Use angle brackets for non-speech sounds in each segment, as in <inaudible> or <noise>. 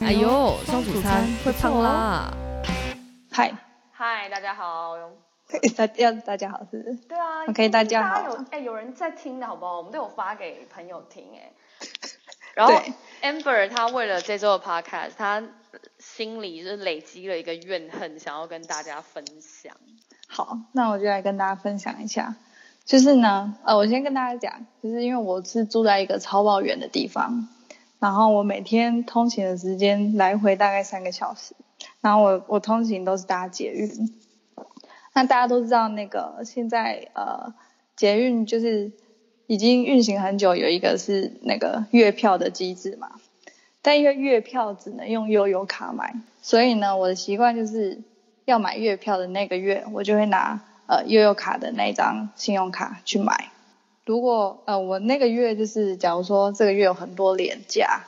哎呦，双主餐会胖啦！嗨嗨，大家好。大要大家好是不是？对啊。OK，大家好。有哎，有人在听的好不好？我们都有发给朋友听哎。然后 Amber 他为了这周的 Podcast，他心里是累积了一个怨恨，想要跟大家分享。好，那我就来跟大家分享一下。就是呢，呃，我先跟大家讲，就是因为我是住在一个超爆远的地方，然后我每天通勤的时间来回大概三个小时，然后我我通勤都是搭捷运。那大家都知道，那个现在呃，捷运就是已经运行很久，有一个是那个月票的机制嘛，但因为月票只能用悠游卡买，所以呢，我的习惯就是。要买月票的那个月，我就会拿呃悠游卡的那张信用卡去买。如果呃我那个月就是假如说这个月有很多连假，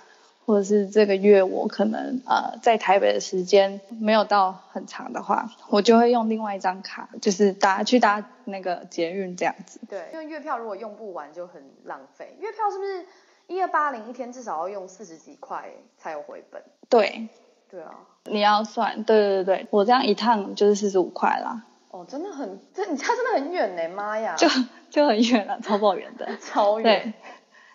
或者是这个月我可能呃在台北的时间没有到很长的话，我就会用另外一张卡，就是搭去搭那个捷运这样子。对，因为月票如果用不完就很浪费。月票是不是一二八零一天至少要用四十几块才有回本？对。对啊，你要算，对对对，我这样一趟就是四十五块啦。哦，真的很，这你家真的很远呢，妈呀！就就很远了，超爆远的，<laughs> 超远。对，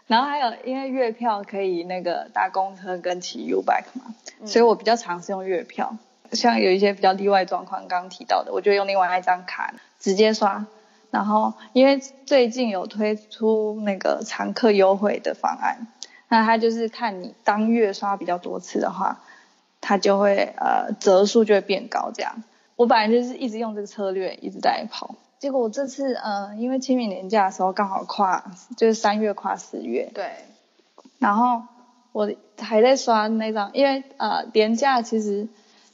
然后还有因为月票可以那个搭公车跟骑 U-Bike 嘛，嗯，所以我比较常是用月票。像有一些比较例外状况，刚刚提到的，我就用另外一张卡直接刷。然后因为最近有推出那个常客优惠的方案，那它就是看你当月刷比较多次的话。它就会呃折数就会变高，这样。我本来就是一直用这个策略一直在跑，结果我这次呃因为清明年假的时候刚好跨就是三月跨四月，对。然后我还在刷那张，因为呃年假其实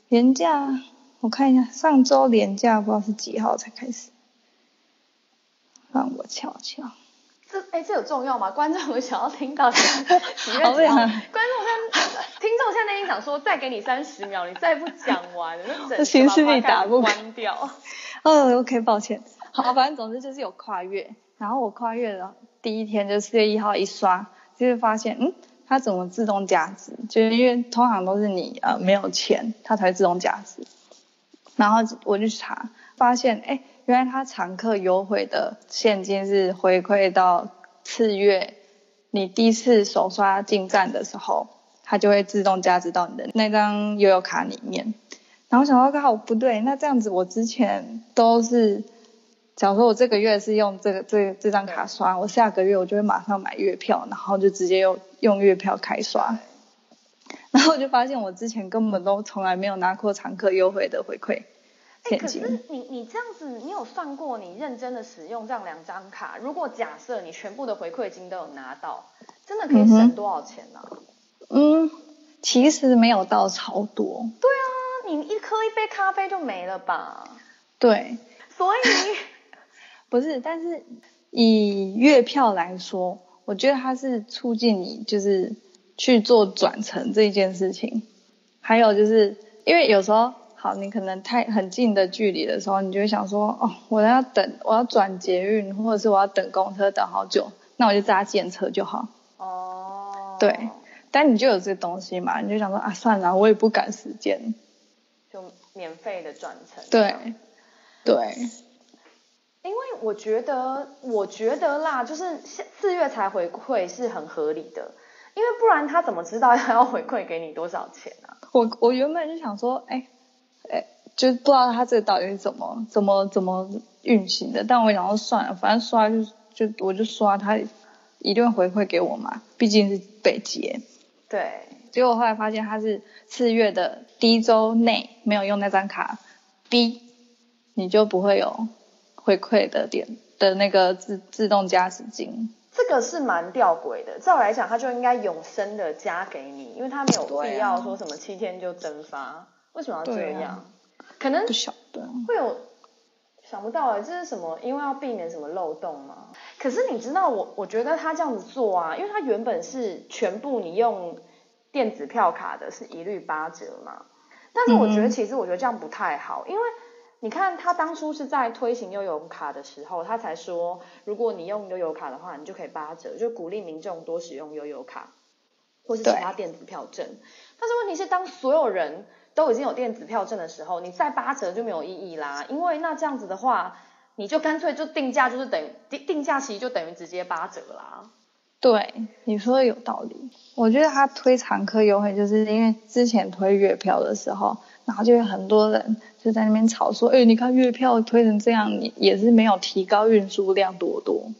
年假我看一下上周年假不知道是几号才开始，让我瞧瞧。这哎这有重要吗？观众有想要听到 <laughs> 几月几号？观众现在 <laughs> 听众现在那边讲说再给你三十秒，你再不讲完，<laughs> 那整行事历打不关掉。<laughs> 哦，OK，抱歉。好，反正总之就是有跨越，然后我跨越了第一天就四月一号一刷，就是发现嗯，它怎么自动加值？就是因为通常都是你呃没有钱，它才会自动加值。然后我就去查，发现哎。原来它常客优惠的现金是回馈到次月，你第一次首刷进站的时候，它就会自动加值到你的那张悠游卡里面。然后想到刚好不对，那这样子我之前都是，假如说我这个月是用这个这这张卡刷，我下个月我就会马上买月票，然后就直接用用月票开刷。然后我就发现我之前根本都从来没有拿过常客优惠的回馈。哎，可是你你这样子，你有算过？你认真的使用这样两张卡，如果假设你全部的回馈金都有拿到，真的可以省多少钱呢？啊？嗯，其实没有到超多。对啊，你一喝一杯咖啡就没了吧？对，所以 <laughs> 不是，但是以月票来说，我觉得它是促进你就是去做转乘这件事情，还有就是因为有时候。好，你可能太很近的距离的时候，你就会想说，哦，我要等，我要转捷运，或者是我要等公车等好久，那我就搭电车就好。哦。对，但你就有这东西嘛，你就想说啊，算了，我也不赶时间，就免费的转乘。对，对。因为我觉得，我觉得啦，就是四月才回馈是很合理的，因为不然他怎么知道要回馈给你多少钱啊？我我原本就想说，哎。哎，就不知道他这个到底是怎么怎么怎么运行的，但我想说算了，反正刷就就我就刷，他一定会回馈给我嘛，毕竟是北捷。对，结果后来发现他是四月的第一周内没有用那张卡，B 你就不会有回馈的点的那个自自动加值金。这个是蛮吊诡的，照来讲他就应该永生的加给你，因为他没有必要说什么七天就蒸发。为什么要这样？啊、可能不晓得会有想不到哎，这是什么？因为要避免什么漏洞吗？可是你知道我，我觉得他这样子做啊，因为他原本是全部你用电子票卡的，是一律八折嘛。但是我觉得其实我觉得这样不太好，嗯、因为你看他当初是在推行悠游卡的时候，他才说如果你用悠游卡的话，你就可以八折，就鼓励民众多使用悠游卡。或是其他电子票证。但是问题是，当所有人都已经有电子票证的时候，你再八折就没有意义啦。因为那这样子的话，你就干脆就定价，就是等于定定价其实就等于直接八折啦。对，你说的有道理。我觉得他推常客优惠，就是因为之前推月票的时候，然后就有很多人就在那边吵说，哎，你看月票推成这样，你也是没有提高运输量多多。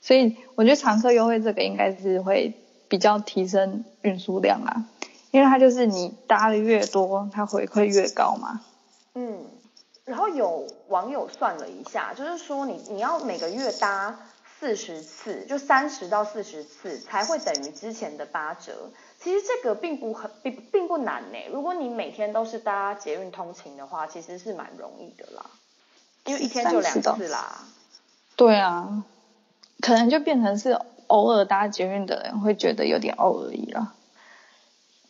所以我觉得常客优惠这个应该是会比较提升运输量啦，因为它就是你搭的越多，它回馈越高嘛。嗯，然后有网友算了一下，就是说你你要每个月搭。四十次就三十到四十次才会等于之前的八折。其实这个并不很并并不难呢。如果你每天都是搭捷运通勤的话，其实是蛮容易的啦。因为一天就两次啦。对啊，可能就变成是偶尔搭捷运的人会觉得有点偶而已了。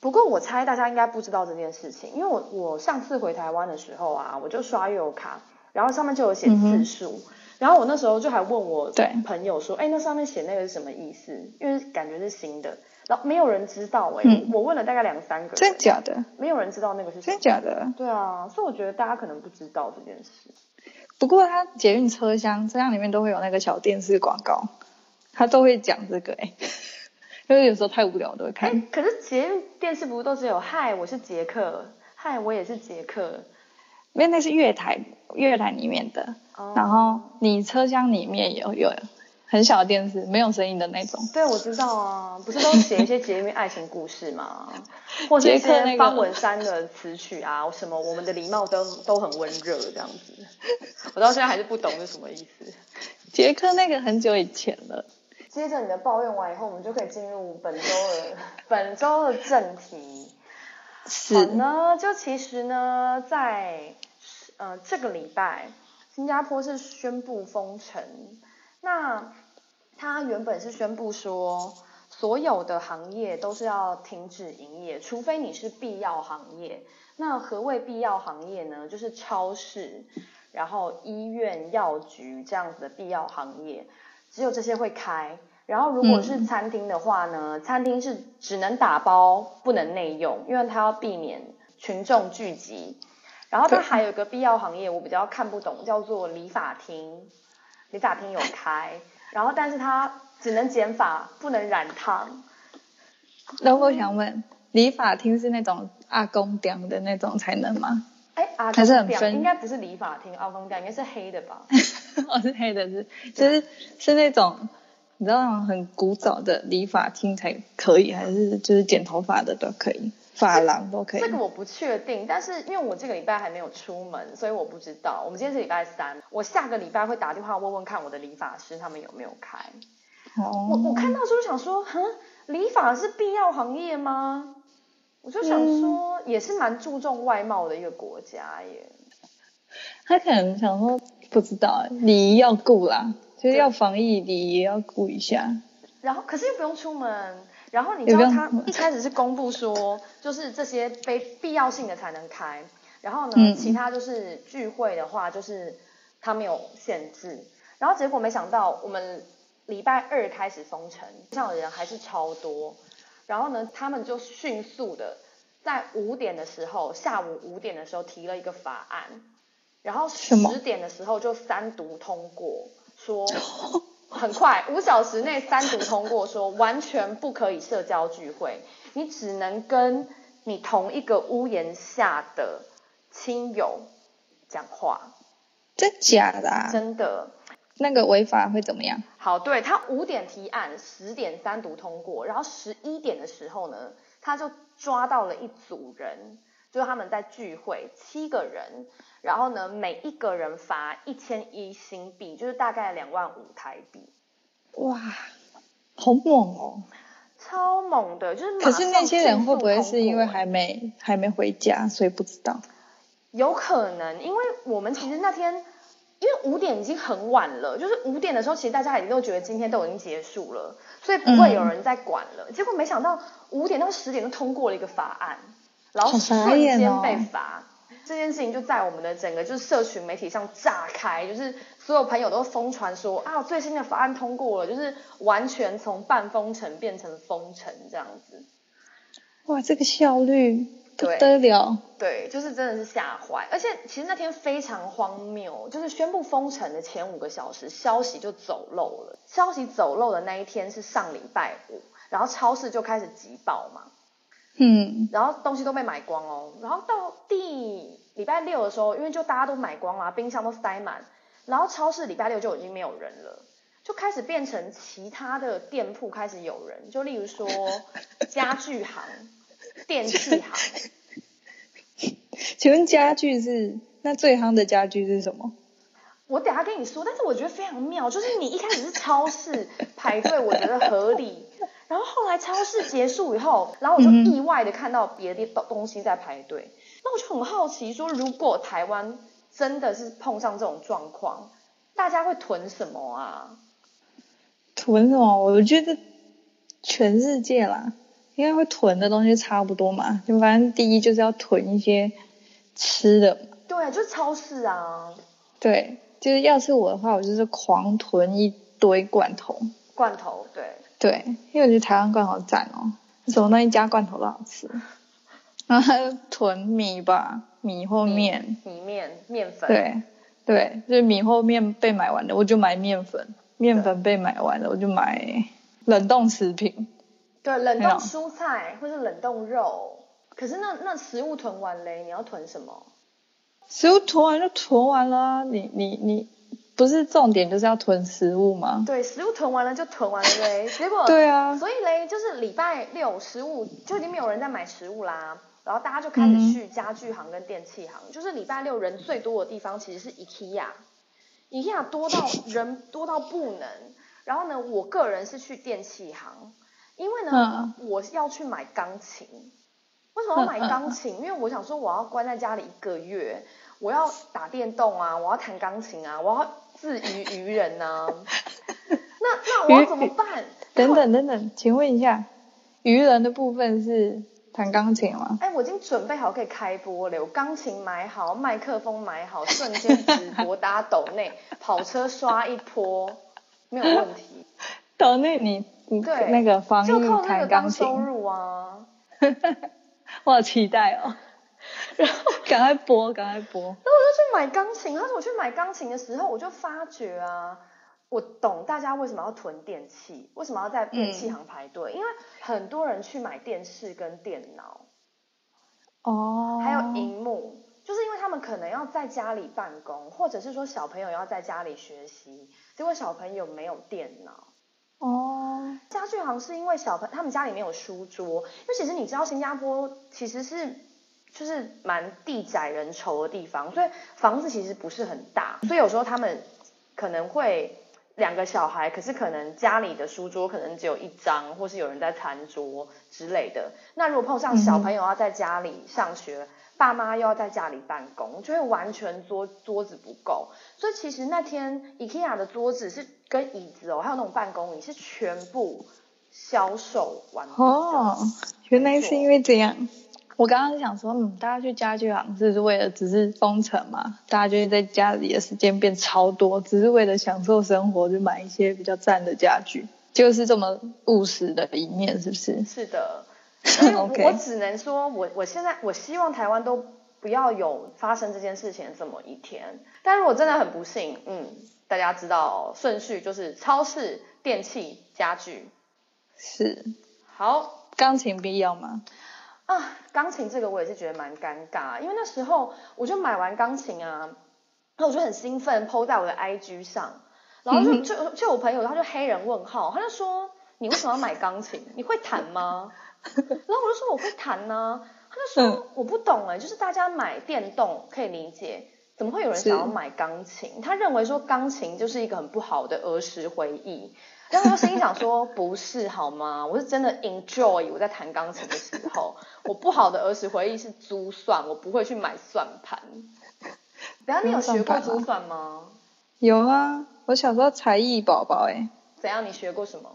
不过我猜大家应该不知道这件事情，因为我我上次回台湾的时候啊，我就刷悠游卡，然后上面就有写次数。嗯然后我那时候就还问我朋友说，哎，那上面写那个是什么意思？因为感觉是新的，然后没有人知道哎、嗯。我问了大概两三个人，真假的？没有人知道那个是。真假的？对啊，所以我觉得大家可能不知道这件事。不过它捷运车厢车厢里面都会有那个小电视广告，它都会讲这个哎，因为有时候太无聊都会看。可是捷运电视不是都只有嗨，我是杰克，嗨，我也是杰克。因为那是月台，月台里面的，oh. 然后你车厢里面有有很小的电视，没有声音的那种。对，我知道啊，不是都写一些捷运 <laughs> 爱情故事吗？或者一些方文山的词曲啊，什么我们的礼貌都都很温热这样子。<laughs> 我到现在还是不懂是什么意思。杰克那个很久以前了。接着你的抱怨完以后，我们就可以进入本周的 <laughs> 本周的正题。是呢，就其实呢，在呃这个礼拜，新加坡是宣布封城。那他原本是宣布说，所有的行业都是要停止营业，除非你是必要行业。那何谓必要行业呢？就是超市，然后医院、药局这样子的必要行业，只有这些会开。然后，如果是餐厅的话呢，嗯，餐厅是只能打包，不能内用，因为它要避免群众聚集。然后它还有一个必要行业，我比较看不懂，叫做理发厅。理发厅有开，然后但是它只能剪发，不能染烫。那我想问，理发厅是那种阿公店的那种才能吗？哎，阿公店应该不是理发厅，阿公店应该是黑的吧？<laughs> 哦，是黑的，是就是是那种。你知道那种很古早的理发厅才可以，还是就是剪头发的都可以，发廊都可以？这个我不确定，但是因为我这个礼拜还没有出门，所以我不知道。我们今天是礼拜三，我下个礼拜会打电话问问看我的理发师他们有没有开。哦。我我看到时候想说，哼，理发是必要行业吗？我就想说，也是蛮注重外貌的一个国家耶。他可能想说，不知道，礼仪要顾啦。就是要防疫，礼仪要顾一下。然后，可是又不用出门。然后你知道他一开始是公布说，就是这些非必要性的才能开。然后呢，嗯、其他就是聚会的话，就是他没有限制。然后结果没想到，我们礼拜二开始封城，上的人还是超多。然后呢，他们就迅速的在五点的时候，下午五点的时候提了一个法案，然后十点的时候就三读通过。说 <laughs> 很快，五小时内三读通过，说完全不可以社交聚会，你只能跟你同一个屋檐下的亲友讲话。真假的啊？真的。那个违法会怎么样？好，对，他五点提案，十点三读通过，然后十一点的时候呢，他就抓到了一组人，就是他们在聚会，七个人。然后呢，每一个人罚一千一新币，就是大概两万五台币。哇，好猛哦！超猛的，就是。可是那些人会不会是因为还没还没回家，所以不知道？有可能，因为我们其实那天，因为五点已经很晚了，就是五点的时候，其实大家已经都觉得今天都已经结束了，所以不会有人再管了。嗯、结果没想到五点到十点就通过了一个法案，然后瞬间被罚。这件事情就在我们的整个就是社群媒体上炸开，就是所有朋友都疯传说啊，最新的法案通过了，就是完全从半封城变成封城这样子。哇，这个效率不得了。对，就是真的是吓坏。而且其实那天非常荒谬，就是宣布封城的前五个小时，消息就走漏了。消息走漏的那一天是上礼拜五，然后超市就开始挤爆嘛。嗯。然后东西都被买光哦。然后到第礼拜六的时候，因为就大家都买光了，冰箱都塞满，然后超市礼拜六就已经没有人了。就开始变成其他的店铺开始有人，就例如说家具行、电器行。<laughs> 请问家具是那最夯的家具是什么？我等下跟你说，但是我觉得非常妙，就是你一开始是超市排队，我觉得合理，<laughs> 然后后来超市结束以后，然后我就意外的看到别的东西在排队，嗯、那我就很好奇说，如果台湾真的是碰上这种状况，大家会囤什么啊？囤什么？我觉得全世界啦，应该会囤的东西差不多嘛。就反正第一就是要囤一些吃的。对，就超市啊。对，就是要是我的话，我就是狂囤一堆罐头。罐头，对。对，因为我觉得台湾罐头赞哦，什么那一家罐头都好吃。然 <laughs> 后囤米吧，米或面。米面、面粉。对，对，就是米或面被买完的，我就买面粉。面粉被买完了，我就买冷冻食品。对，冷冻蔬菜或是冷冻肉。可是那那食物囤完嘞，你要囤什么？食物囤完就囤完了啊，你你你不是重点就是要囤食物吗？对，食物囤完了就囤完了嘞。结果 <laughs> 对啊，所以嘞，就是礼拜六食物就已经没有人在买食物啦，然后大家就开始去家具行跟电器行。嗯、就是礼拜六人最多的地方其实是 IKEA。IKEA 多到人多到不能，然后呢，我个人是去电器行，因为呢，嗯、我要去买钢琴。为什么要买钢琴？因为我想说我要关在家里一个月，我要打电动啊，我要弹钢琴啊，我要自娱娱人啊。<laughs> 那那我要怎么办？等等等等，请问一下，娱人的部分是？弹钢琴吗？哎，我已经准备好可以开播了。我钢琴买好，麦克风买好，瞬间直播 <laughs> 大家抖内，跑车刷一波，没有问题。抖内你你对那个防疫弹钢琴，就靠那个当收入啊！<laughs> 我好期待哦。<laughs> 然后赶快播，赶快播。然后我就去买钢琴，但是我去买钢琴的时候，我就发觉啊。我懂大家为什么要囤电器，为什么要在电器行排队，嗯、因为很多人去买电视跟电脑，哦，还有荧幕，就是因为他们可能要在家里办公，或者是说小朋友要在家里学习，结果小朋友没有电脑，哦，家具行是因为小朋他们家里没有书桌，因为其实你知道新加坡其实是就是蛮地窄人稠的地方，所以房子其实不是很大，所以有时候他们可能会。两个小孩，可是可能家里的书桌可能只有一张，或是有人在餐桌之类的。那如果碰上小朋友要在家里上学，爸妈又要在家里办公，就会完全桌桌子不够。所以其实那天 IKEA 的桌子是跟椅子哦，还有那种办公椅是全部销售完毕。哦，原来是因为这样。我刚刚想说，嗯，大家去家具行是为了只是封城嘛？大家就是在家里的时间变超多，只是为了享受生活，就买一些比较赞的家具，就是这么务实的一面，是不是？是的。<laughs> 所以我，只能说，我我现在我希望台湾都不要有发生这件事情这么一天。但如果真的很不幸，嗯，大家知道顺序就是超市、电器、家具。是。好，钢琴必要吗？啊，钢琴这个我也是觉得蛮尴尬，因为那时候我就买完钢琴啊，那我就很兴奋，po 在我的 IG 上，然后就就就我朋友他就黑人问号，他就说，你为什么要买钢琴？你会弹吗？<laughs> 然后我就说我会弹呢，他就说我不懂哎，就是大家买电动可以理解，怎么会有人想要买钢琴？他认为说钢琴就是一个很不好的儿时回忆。然后我心里想说，不是好吗？我是真的 enjoy 我在弹钢琴的时候。我不好的儿时回忆是珠算，我不会去买算盘。等下你有学过珠算吗？有啊，我小时候才艺宝宝哎。怎样？你学过什么？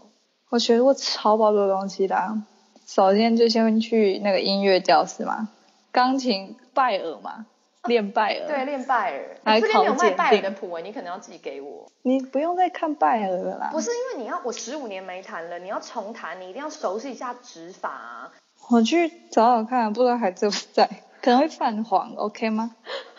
我学过超多东西的啊。首先就先去那个音乐教室嘛，钢琴拜耳嘛。练拜耳，对，练拜耳。这边没有卖拜耳的谱，你可能要寄给我。你不用再看拜耳了啦。不是因为你要，我十五年没弹了，你要重弹，你一定要熟悉一下指法啊。我去找找看，不知道还在不在，<laughs> 可能会泛黄，OK 吗？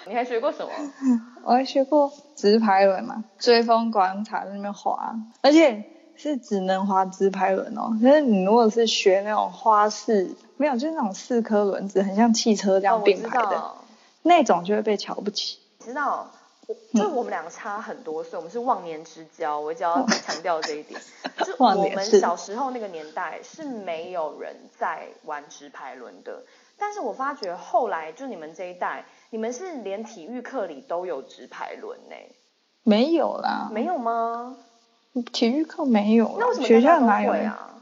你还学过什么？<laughs> 我还学过直排轮嘛，追风广场在那边滑，而且是只能滑直排轮哦。可是你如果是学那种花式，没有，就是那种四颗轮子，很像汽车这样并排的，哦、那种就会被瞧不起。知道。就我们两个差很多岁，嗯、我们是忘年之交，我只要 <laughs> 强调这一点。就 <laughs> 我们小时候那个年代是没有人在玩直排轮的，但是我发觉后来就你们这一代，你们是连体育课里都有直排轮呢？没有啦，没有吗？体育课没有，那为什么学校哪有啊？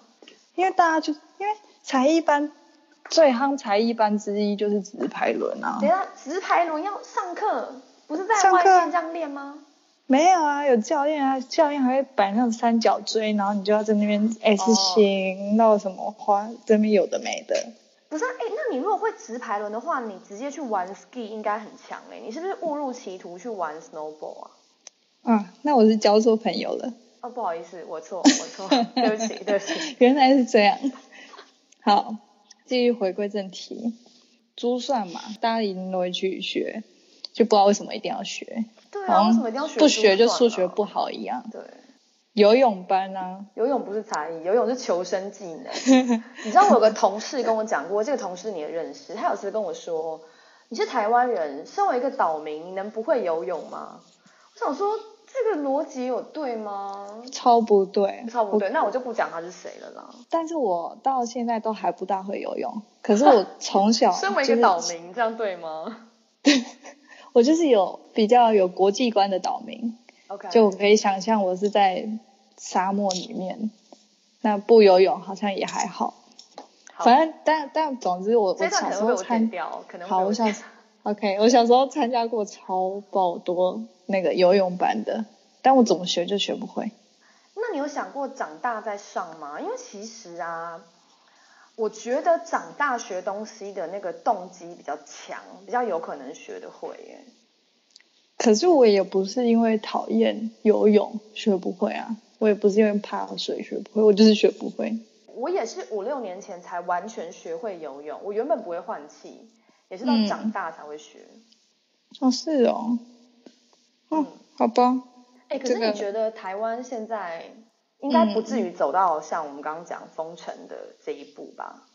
因为大家就因为才艺班最夯才艺班之一就是直排轮啊。等下直排轮要上课。不是在外面这样练吗？没有啊，有教练啊，教练还会摆那种三角锥，然后你就要在那边 S 型，闹、oh. 什么花，这边有的没的。不是啊，哎，那你如果会直排轮的话，你直接去玩 ski 应该很强哎，你是不是误入歧途去玩 snowboard 啊？啊，那我是交错朋友了。哦，不好意思，我错，我错，<laughs> 对不起，对不起。原来是这样。好，继续回归正题，珠算嘛，大家一定都会去学。就不知道为什么一定要学，对啊，为什么一定要学？不学就数学不好一样。对，游泳班啊，游泳不是才艺，游泳是求生技能。<laughs> 你知道我有个同事跟我讲过，这个同事你也认识，他有次跟我说，你是台湾人，身为一个岛民，你能不会游泳吗？我想说，这个逻辑有对吗？超不对，超不对。那我就不讲他是谁了啦。但是我到现在都还不大会游泳，可是我 <laughs> 从小、就是、身为一个岛民，这样对吗？对 <laughs> 我就是有比较有国际观的岛民，Okay. 就我可以想象我是在沙漠里面，那不游泳好像也还好，好反正但但总之我我小时候参好我小 OK 我小时候参加过超爆多那个游泳班的，但我怎么学就学不会。那你有想过长大再上吗？因为其实啊。我觉得长大学东西的那个动机比较强，比较有可能学得会耶。可是我也不是因为讨厌游泳学不会啊，我也不是因为怕水学不会，我就是学不会。我也是五六年前才完全学会游泳，我原本不会换气，也是到长大才会学。嗯、哦，是哦。嗯，好吧。哎、欸，可是你觉得台湾现在？应该不至于走到像我们刚刚讲封城的这一步吧？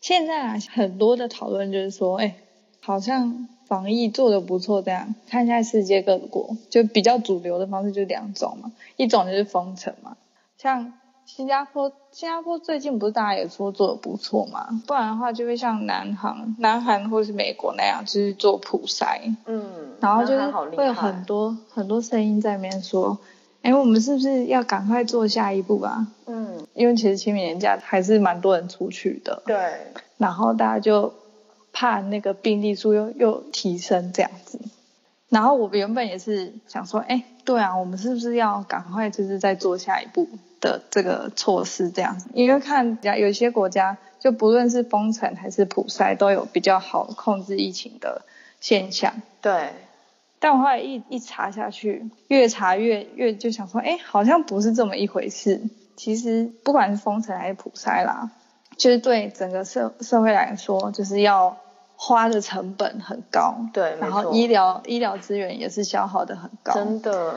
现在啊，很多的讨论就是说，哎，好像防疫做的不错，这样看一下世界各国，就比较主流的方式就两种嘛，一种就是封城嘛，像新加坡，新加坡最近不是大家也说做的不错嘛，不然的话就会像南韩、南韩或是美国那样，就是做普筛，嗯，然后就是会有很多很多声音在那边说。哎，我们是不是要赶快做下一步啊？嗯，因为其实清明年假还是蛮多人出去的。对。然后大家就怕那个病例数又又提升这样子。然后我原本也是想说，哎，对啊，我们是不是要赶快就是再做下一步的这个措施这样子？因为看有一些国家，就不论是封城还是普筛，都有比较好控制疫情的现象。对。但我后来一一查下去，越查越越就想说，哎，好像不是这么一回事。其实不管是封城还是普筛啦，就是对整个社社会来说，就是要花的成本很高。对，然后医疗医疗资源也是消耗的很高。真的。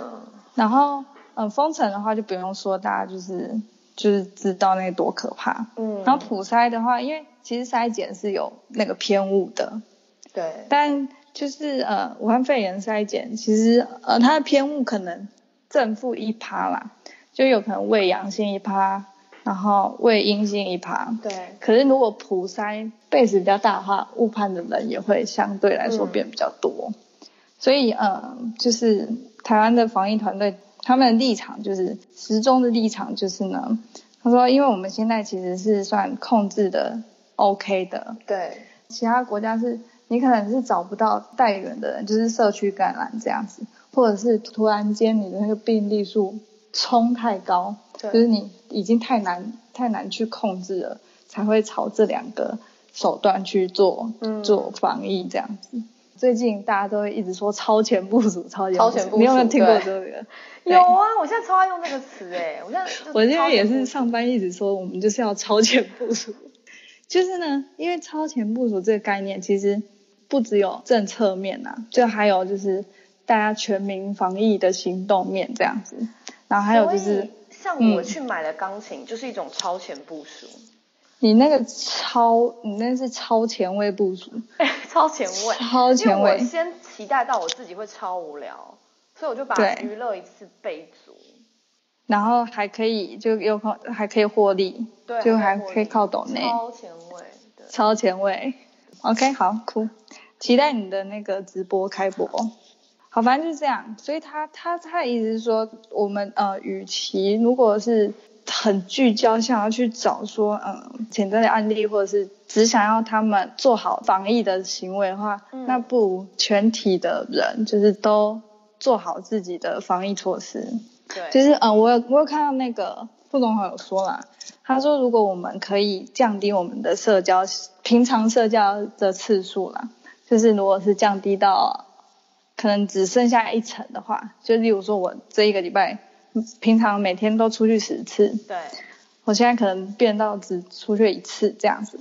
然后，嗯，封城的话就不用说，大家就是就是知道那多可怕。嗯。然后普筛的话，因为其实筛检是有那个偏误的。对。但就是呃，武汉肺炎筛检，其实呃，它的偏误可能正负一趴啦，就有可能胃阳性一趴，然后为阴性一趴。对。可是如果普筛 base 比较大的话，误判的人也会相对来说变比较多。嗯、所以嗯，就是台湾的防疫团队，他们的立场就是时钟的立场就是呢，他说，因为我们现在其实是算控制的 OK 的。对。其他国家是。你可能是找不到带源的人，就是社区感染这样子，或者是突然间你的那个病例数冲太高，就是你已经太难太难去控制了，才会朝这两个手段去做、嗯、做防疫这样子。最近大家都会一直说超前部署，超前部署，超前部署，你有没有听过这个？有啊，我现在超爱用这个词哎，我现在 <laughs> 我现在也是上班一直说我们就是要超前部署。<laughs> 就是呢，因为超前部署这个概念，其实不只有政策面呐、啊，就还有就是大家全民防疫的行动面这样子。然后还有就是，像我去买的钢琴，就是一种超前部署。你那个超，你那是超前卫部署。<laughs> 超前卫。超前卫。我先期待到我自己会超无聊，所以我就把娱乐一次备足。然后还可以就有空还可以获利，对，就还可以靠抖内。超前卫。对。超前卫。OK，好，酷。期待你的那个直播开播。好，反正就是这样，所以他他他的意思是说，我们呃，与其如果是很聚焦，想要去找说，嗯、呃，潜在的案例，或者是只想要他们做好防疫的行为的话，嗯、那不如全体的人就是都做好自己的防疫措施。对，就是嗯、呃，我有我有看到那个副总统有说啦，他说如果我们可以降低我们的社交平常社交的次数啦，就是如果是降低到。可能只剩下一成的话，就例如说，我这一个礼拜平常每天都出去十次，对，我现在可能变到只出去一次这样子。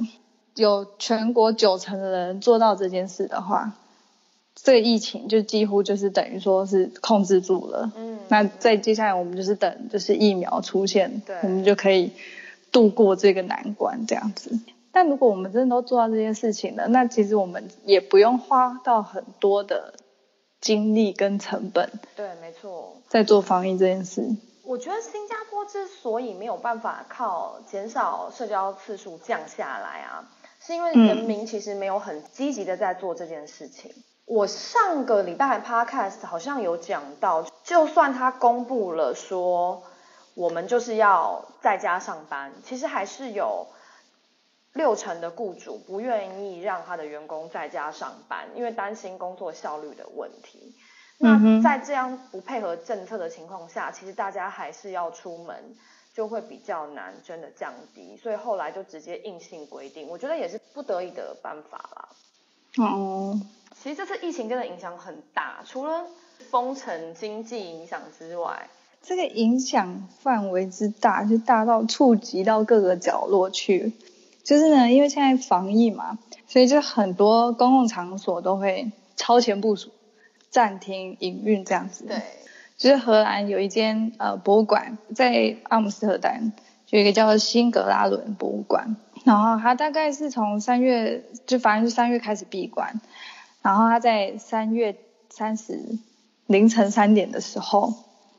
有全国九成的人做到这件事的话，这个疫情就几乎就是等于说是控制住了。嗯，那在接下来我们就是等就是疫苗出现，对，我们就可以度过这个难关这样子。但如果我们真的都做到这件事情了，那其实我们也不用花到很多的。精力跟成本，对，没错，在做防疫这件事。我觉得新加坡之所以没有办法靠减少社交次数降下来啊，是因为人民其实没有很积极的在做这件事情。嗯、我上个礼拜 podcast 好像有讲到，就算他公布了说我们就是要在家上班，其实还是有。六成的雇主不愿意让他的员工在家上班，因为担心工作效率的问题。那在这样不配合政策的情况下，其实大家还是要出门，就会比较难真的降低。所以后来就直接硬性规定，我觉得也是不得已的办法啦。哦，其实这次疫情真的影响很大，除了封城经济影响之外，这个影响范围之大，就大到触及到各个角落去。就是呢，因为现在防疫嘛，所以就很多公共场所都会超前部署，暂停营运这样子。对，就是荷兰有一间呃博物馆在阿姆斯特丹，就有一个叫做辛格拉伦博物馆，然后它大概是从三月，就反正是三月开始闭馆，然后它在三月三十凌晨三点的时候，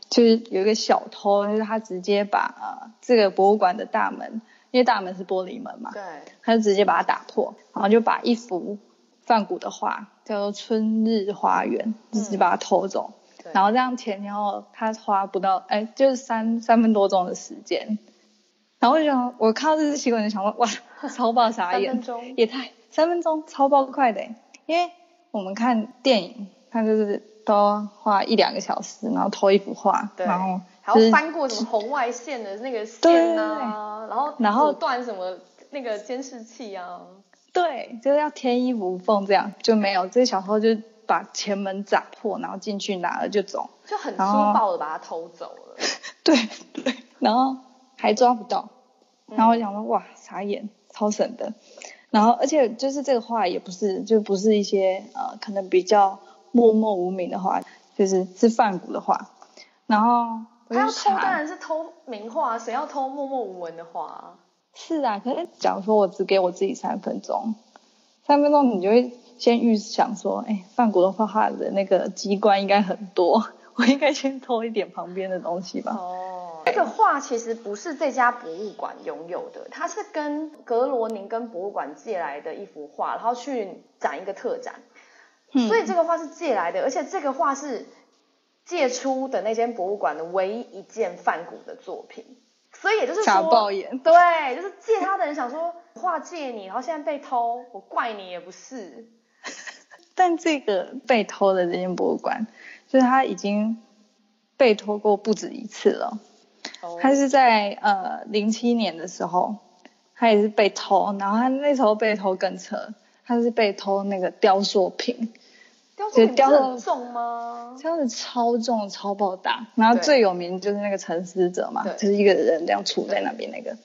就是有一个小偷，就是他直接把呃这个博物馆的大门。因为大门是玻璃门嘛，对，他就直接把它打破，然后就把一幅梵谷的画叫做《春日花园》，直接把它偷走。嗯、然后这样前前后后他花不到，哎，就是三三分多钟的时间。然后我就想，我看到这支新闻就想说，哇，<laughs> 超爆傻眼，也太三分钟超爆快的，因为我们看电影，他就是都花一两个小时，然后偷一幅画，然后。还要翻过什么红外线的那个线啊，然后然后断什么那个监视器啊，对，就是要天衣无缝这样，就没有这小偷就把前门砸破，然后进去拿了就走，就很粗暴的把它偷走了。<laughs> 对对，然后还抓不到，然后我想说哇，傻眼，超神的。然后而且就是这个画也不是，就不是一些呃可能比较默默无名的画，就是是梵谷的画，然后。他要偷当然是偷名画，谁要偷默默无闻的画啊？是啊，可是假如说我只给我自己三分钟，三分钟你就会先预想说，哎，梵谷的画画的那个机关应该很多，我应该先偷一点旁边的东西吧？哦，这个画其实不是这家博物馆拥有的，它是跟格罗宁根博物馆借来的一幅画，然后去展一个特展，嗯、所以这个画是借来的，而且这个画是。借出的那间博物馆的唯一一件梵谷的作品，所以也就是说，对，就是借他的人想说画借你，然后现在被偷，我怪你也不是。<laughs> 但这个被偷的这间博物馆，就是他已经被偷过不止一次了。Oh. 他是在呃零七年的时候，他也是被偷，然后他那时候被偷更扯，他是被偷那个雕塑品。雕塑很重吗？雕的超重，超爆大。然后最有名就是那个沉思者嘛，就是一个人这样杵在那边那个。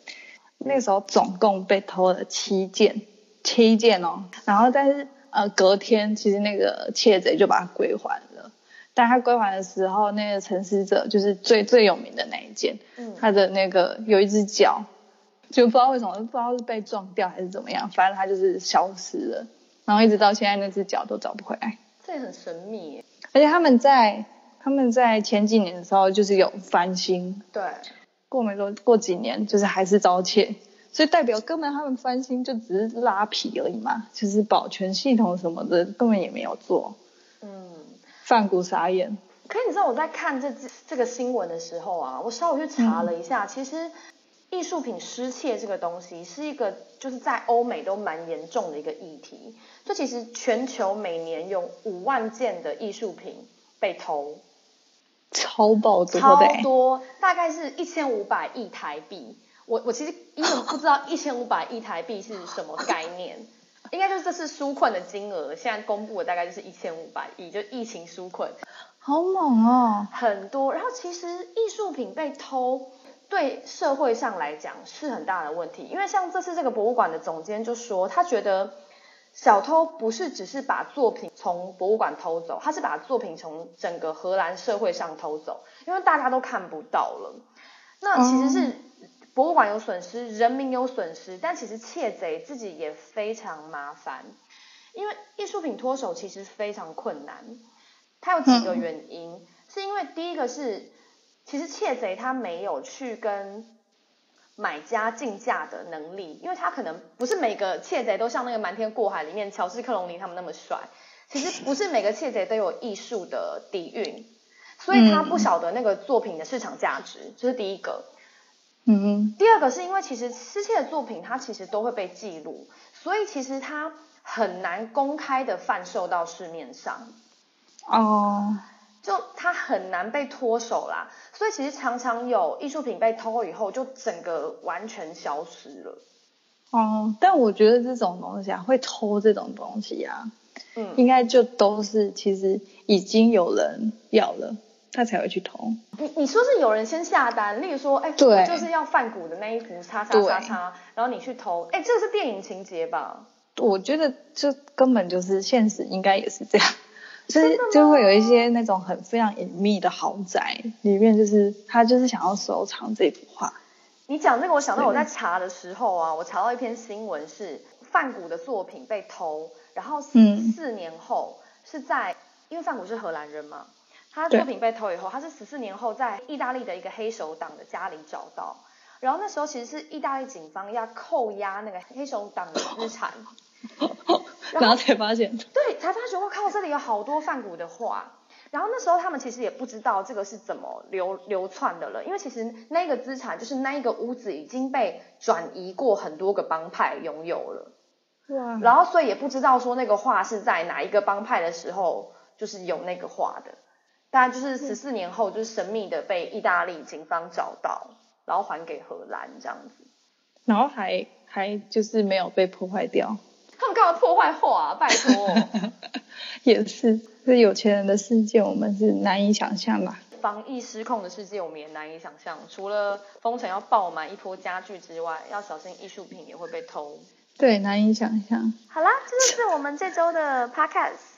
那时候总共被偷了七件，七件哦。然后但是呃隔天其实那个窃贼就把它归还了。但他归还的时候，那个沉思者就是最最有名的那一件，嗯，他的那个有一只脚，就不知道为什么，不知道是被撞掉还是怎么样，反正他就是消失了，然后一直到现在那只脚都找不回来。很神秘。而且他们在他们在前几年的时候就是有翻新，对，过没多过几年就是还是遭窃，所以代表根本他们翻新就只是拉皮而已嘛，就是保全系统什么的根本也没有做。嗯，范谷傻眼。可是你知道我在看这这个新闻的时候啊，我稍微去查了一下，嗯、其实艺术品失窃这个东西是一个就是在欧美都蛮严重的一个议题。就其实全球每年有五万件的艺术品被偷，超爆多，超多，大概是一千五百亿台币。我我其实一我不知道一千五百亿台币是什么概念。应该就是这次纾困的金额，现在公布的大概就是一千五百亿，就疫情纾困，好猛哦，很多。然后其实艺术品被偷，对社会上来讲是很大的问题，因为像这次这个博物馆的总监就说，他觉得小偷不是只是把作品从博物馆偷走，他是把作品从整个荷兰社会上偷走，因为大家都看不到了。那其实是。嗯博物馆有损失，人民有损失，但其实窃贼自己也非常麻烦，因为艺术品脱手其实非常困难。它有几个原因，嗯、是因为第一个是，其实窃贼他没有去跟买家竞价的能力，因为他可能不是每个窃贼都像那个瞒天过海里面乔治克隆尼他们那么帅，其实不是每个窃贼都有艺术的底蕴，所以他不晓得那个作品的市场价值，这、就是第一个。嗯，第二个是因为其实失窃的作品它其实都会被记录，所以其实它很难公开的贩售到市面上。哦，就它很难被脱手啦，所以其实常常有艺术品被偷以后就整个完全消失了。哦，但我觉得这种东西啊，会偷这种东西啊，嗯，应该就都是其实已经有人要了。他才会去偷。你你说是有人先下单，例如说，哎，对，就是要梵谷的那一幅，叉叉叉叉，然后你去偷，哎，这个是电影情节吧？我觉得这根本就是现实，应该也是这样，就是就会有一些那种很非常隐秘的豪宅里面，就是他就是想要收藏这幅画。你讲这个，我想到我在查的时候啊，我查到一篇新闻是范谷的作品被偷，然后四年后是在，嗯、因为范谷是荷兰人嘛。他作品被偷以后，他是十四年后在意大利的一个黑手党的家里找到，然后那时候其实是意大利警方要扣押那个黑手党的资产，<laughs> 然后才发现，对，才发现我靠，这里有好多梵谷的画，然后那时候他们其实也不知道这个是怎么流流窜的了，因为其实那个资产就是那一个屋子已经被转移过很多个帮派拥有了，哇，然后所以也不知道说那个画是在哪一个帮派的时候就是有那个画的。大概就是十四年后，就是神秘的被意大利警方找到，然后还给荷兰这样子，然后还还就是没有被破坏掉。他们干嘛破坏画啊？拜托，<laughs> 也是，是有钱人的世界，我们是难以想象吧？防疫失控的世界，我们也难以想象。除了封城要爆满一波家具之外，要小心艺术品也会被偷。对，难以想象。好啦，这就是我们这周的 podcast。